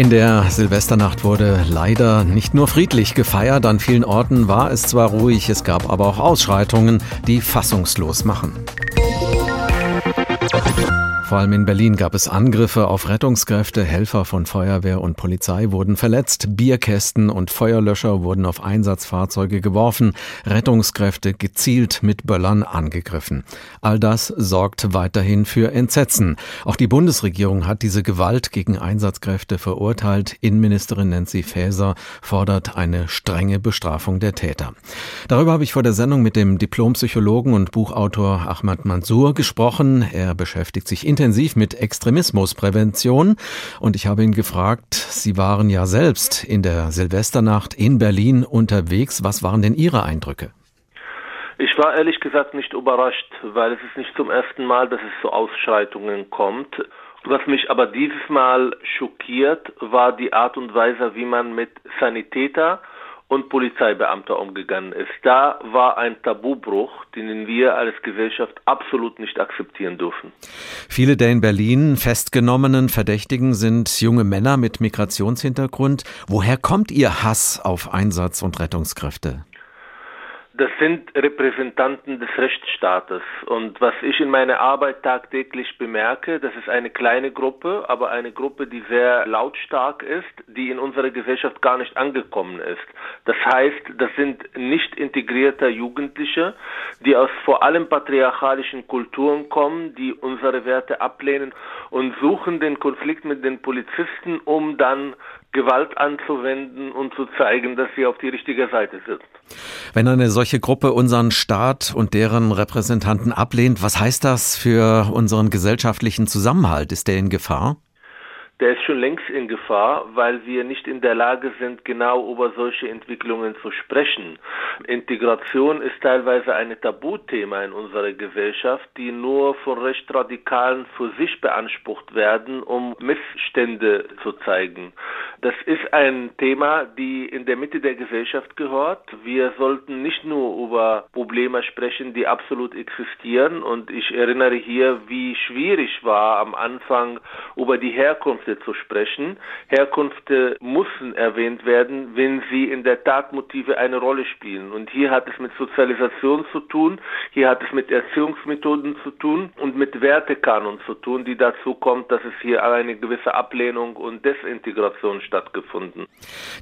In der Silvesternacht wurde leider nicht nur friedlich gefeiert, an vielen Orten war es zwar ruhig, es gab aber auch Ausschreitungen, die fassungslos machen. Vor allem in Berlin gab es Angriffe auf Rettungskräfte, Helfer von Feuerwehr und Polizei wurden verletzt, Bierkästen und Feuerlöscher wurden auf Einsatzfahrzeuge geworfen, Rettungskräfte gezielt mit Böllern angegriffen. All das sorgt weiterhin für Entsetzen. Auch die Bundesregierung hat diese Gewalt gegen Einsatzkräfte verurteilt. Innenministerin Nancy Faeser fordert eine strenge Bestrafung der Täter. Darüber habe ich vor der Sendung mit dem Diplompsychologen und Buchautor Ahmad Mansour gesprochen. Er beschäftigt sich intensiv mit Extremismusprävention und ich habe ihn gefragt, Sie waren ja selbst in der Silvesternacht in Berlin unterwegs. Was waren denn Ihre Eindrücke? Ich war ehrlich gesagt nicht überrascht, weil es ist nicht zum ersten Mal, dass es zu Ausschreitungen kommt. Was mich aber dieses Mal schockiert, war die Art und Weise, wie man mit Sanitäter und Polizeibeamter umgegangen ist. Da war ein Tabubruch, den wir als Gesellschaft absolut nicht akzeptieren dürfen. Viele der in Berlin festgenommenen Verdächtigen sind junge Männer mit Migrationshintergrund. Woher kommt Ihr Hass auf Einsatz- und Rettungskräfte? Das sind Repräsentanten des Rechtsstaates. Und was ich in meiner Arbeit tagtäglich bemerke, das ist eine kleine Gruppe, aber eine Gruppe, die sehr lautstark ist, die in unserer Gesellschaft gar nicht angekommen ist. Das heißt, das sind nicht integrierte Jugendliche, die aus vor allem patriarchalischen Kulturen kommen, die unsere Werte ablehnen und suchen den Konflikt mit den Polizisten, um dann Gewalt anzuwenden und zu zeigen, dass sie auf die richtige Seite sind. Wenn eine solche Gruppe unseren Staat und deren Repräsentanten ablehnt, was heißt das für unseren gesellschaftlichen Zusammenhalt? Ist der in Gefahr? der ist schon längst in Gefahr, weil wir nicht in der Lage sind, genau über solche Entwicklungen zu sprechen. Integration ist teilweise ein Tabuthema in unserer Gesellschaft, die nur von Rechtsradikalen für sich beansprucht werden, um Missstände zu zeigen. Das ist ein Thema, die in der Mitte der Gesellschaft gehört. Wir sollten nicht nur über Probleme sprechen, die absolut existieren. Und ich erinnere hier, wie schwierig war am Anfang über die Herkunft zu sprechen. Herkünfte müssen erwähnt werden, wenn sie in der Tatmotive eine Rolle spielen. Und hier hat es mit Sozialisation zu tun, hier hat es mit Erziehungsmethoden zu tun und mit Wertekanon zu tun, die dazu kommt, dass es hier eine gewisse Ablehnung und Desintegration stattgefunden.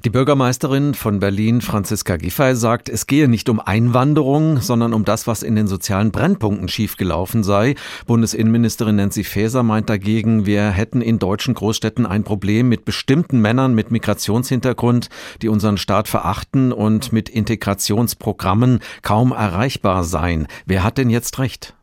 Die Bürgermeisterin von Berlin, Franziska Giffey, sagt, es gehe nicht um Einwanderung, sondern um das, was in den sozialen Brennpunkten schiefgelaufen sei. Bundesinnenministerin Nancy Faeser meint dagegen, wir hätten in deutschen Großstädten Großstädten ein Problem mit bestimmten Männern mit Migrationshintergrund, die unseren Staat verachten und mit Integrationsprogrammen kaum erreichbar seien. Wer hat denn jetzt recht?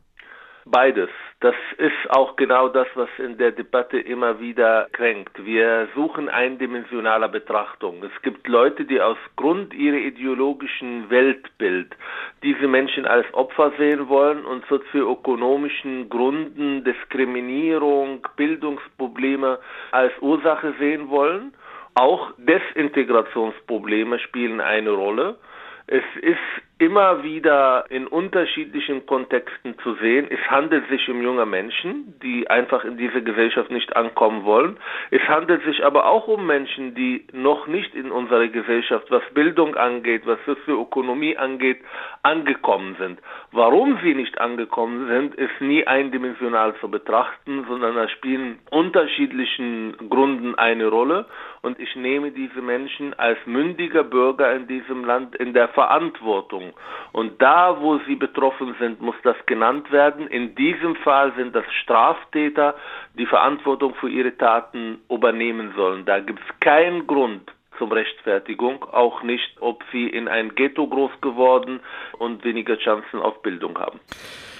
Beides. Das ist auch genau das, was in der Debatte immer wieder kränkt. Wir suchen eindimensionaler Betrachtung. Es gibt Leute, die aus Grund ihrer ideologischen Weltbild diese Menschen als Opfer sehen wollen und sozioökonomischen Gründen, Diskriminierung, Bildungsprobleme als Ursache sehen wollen. Auch Desintegrationsprobleme spielen eine Rolle. Es ist immer wieder in unterschiedlichen Kontexten zu sehen. Es handelt sich um junge Menschen, die einfach in diese Gesellschaft nicht ankommen wollen. Es handelt sich aber auch um Menschen, die noch nicht in unserer Gesellschaft, was Bildung angeht, was Sozioökonomie angeht, angekommen sind. Warum sie nicht angekommen sind, ist nie eindimensional zu betrachten, sondern da spielen unterschiedlichen Gründen eine Rolle. Und ich nehme diese Menschen als mündiger Bürger in diesem Land in der Verantwortung und da, wo sie betroffen sind, muss das genannt werden. In diesem Fall sind das Straftäter, die Verantwortung für ihre Taten übernehmen sollen. Da gibt es keinen Grund zum Rechtfertigung, auch nicht, ob sie in ein Ghetto groß geworden und weniger Chancen auf Bildung haben.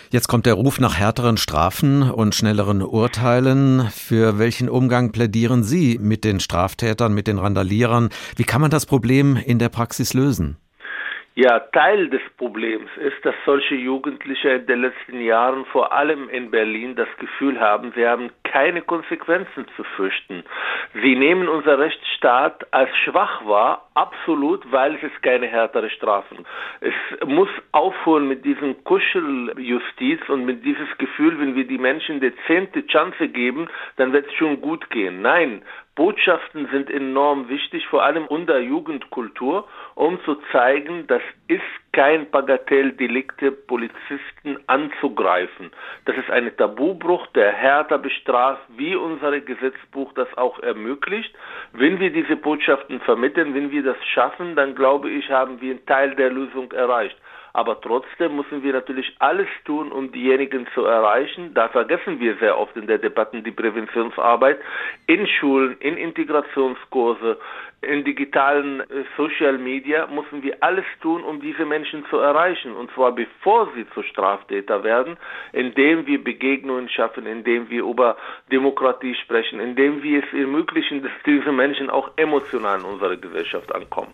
Jetzt kommt der Ruf nach härteren Strafen und schnelleren Urteilen. Für welchen Umgang plädieren Sie mit den Straftätern, mit den Randalierern? Wie kann man das Problem in der Praxis lösen? Ja, Teil des Problems ist, dass solche Jugendliche in den letzten Jahren vor allem in Berlin das Gefühl haben, sie haben keine Konsequenzen zu fürchten. Sie nehmen unser Rechtsstaat als schwach war, absolut, weil es keine härtere Strafen. Es muss aufhören mit diesem Kuscheljustiz und mit dieses Gefühl, wenn wir die Menschen die zehnte Chance geben, dann wird es schon gut gehen. Nein, Botschaften sind enorm wichtig, vor allem unter Jugendkultur, um zu zeigen, das ist kein Bagatelldelikte, Polizisten anzugreifen. Das ist ein Tabubruch, der härter bestraft, wie unser Gesetzbuch das auch ermöglicht. Wenn wir diese Botschaften vermitteln, wenn wir das schaffen, dann glaube ich, haben wir einen Teil der Lösung erreicht. Aber trotzdem müssen wir natürlich alles tun, um diejenigen zu erreichen. Da vergessen wir sehr oft in der Debatte die Präventionsarbeit in Schulen, in Integrationskurse, in digitalen äh, Social Media müssen wir alles tun, um diese Menschen zu erreichen. Und zwar bevor sie zu Straftäter werden, indem wir Begegnungen schaffen, indem wir über Demokratie sprechen, indem wir es ermöglichen, dass diese Menschen auch emotional in unserer Gesellschaft ankommen.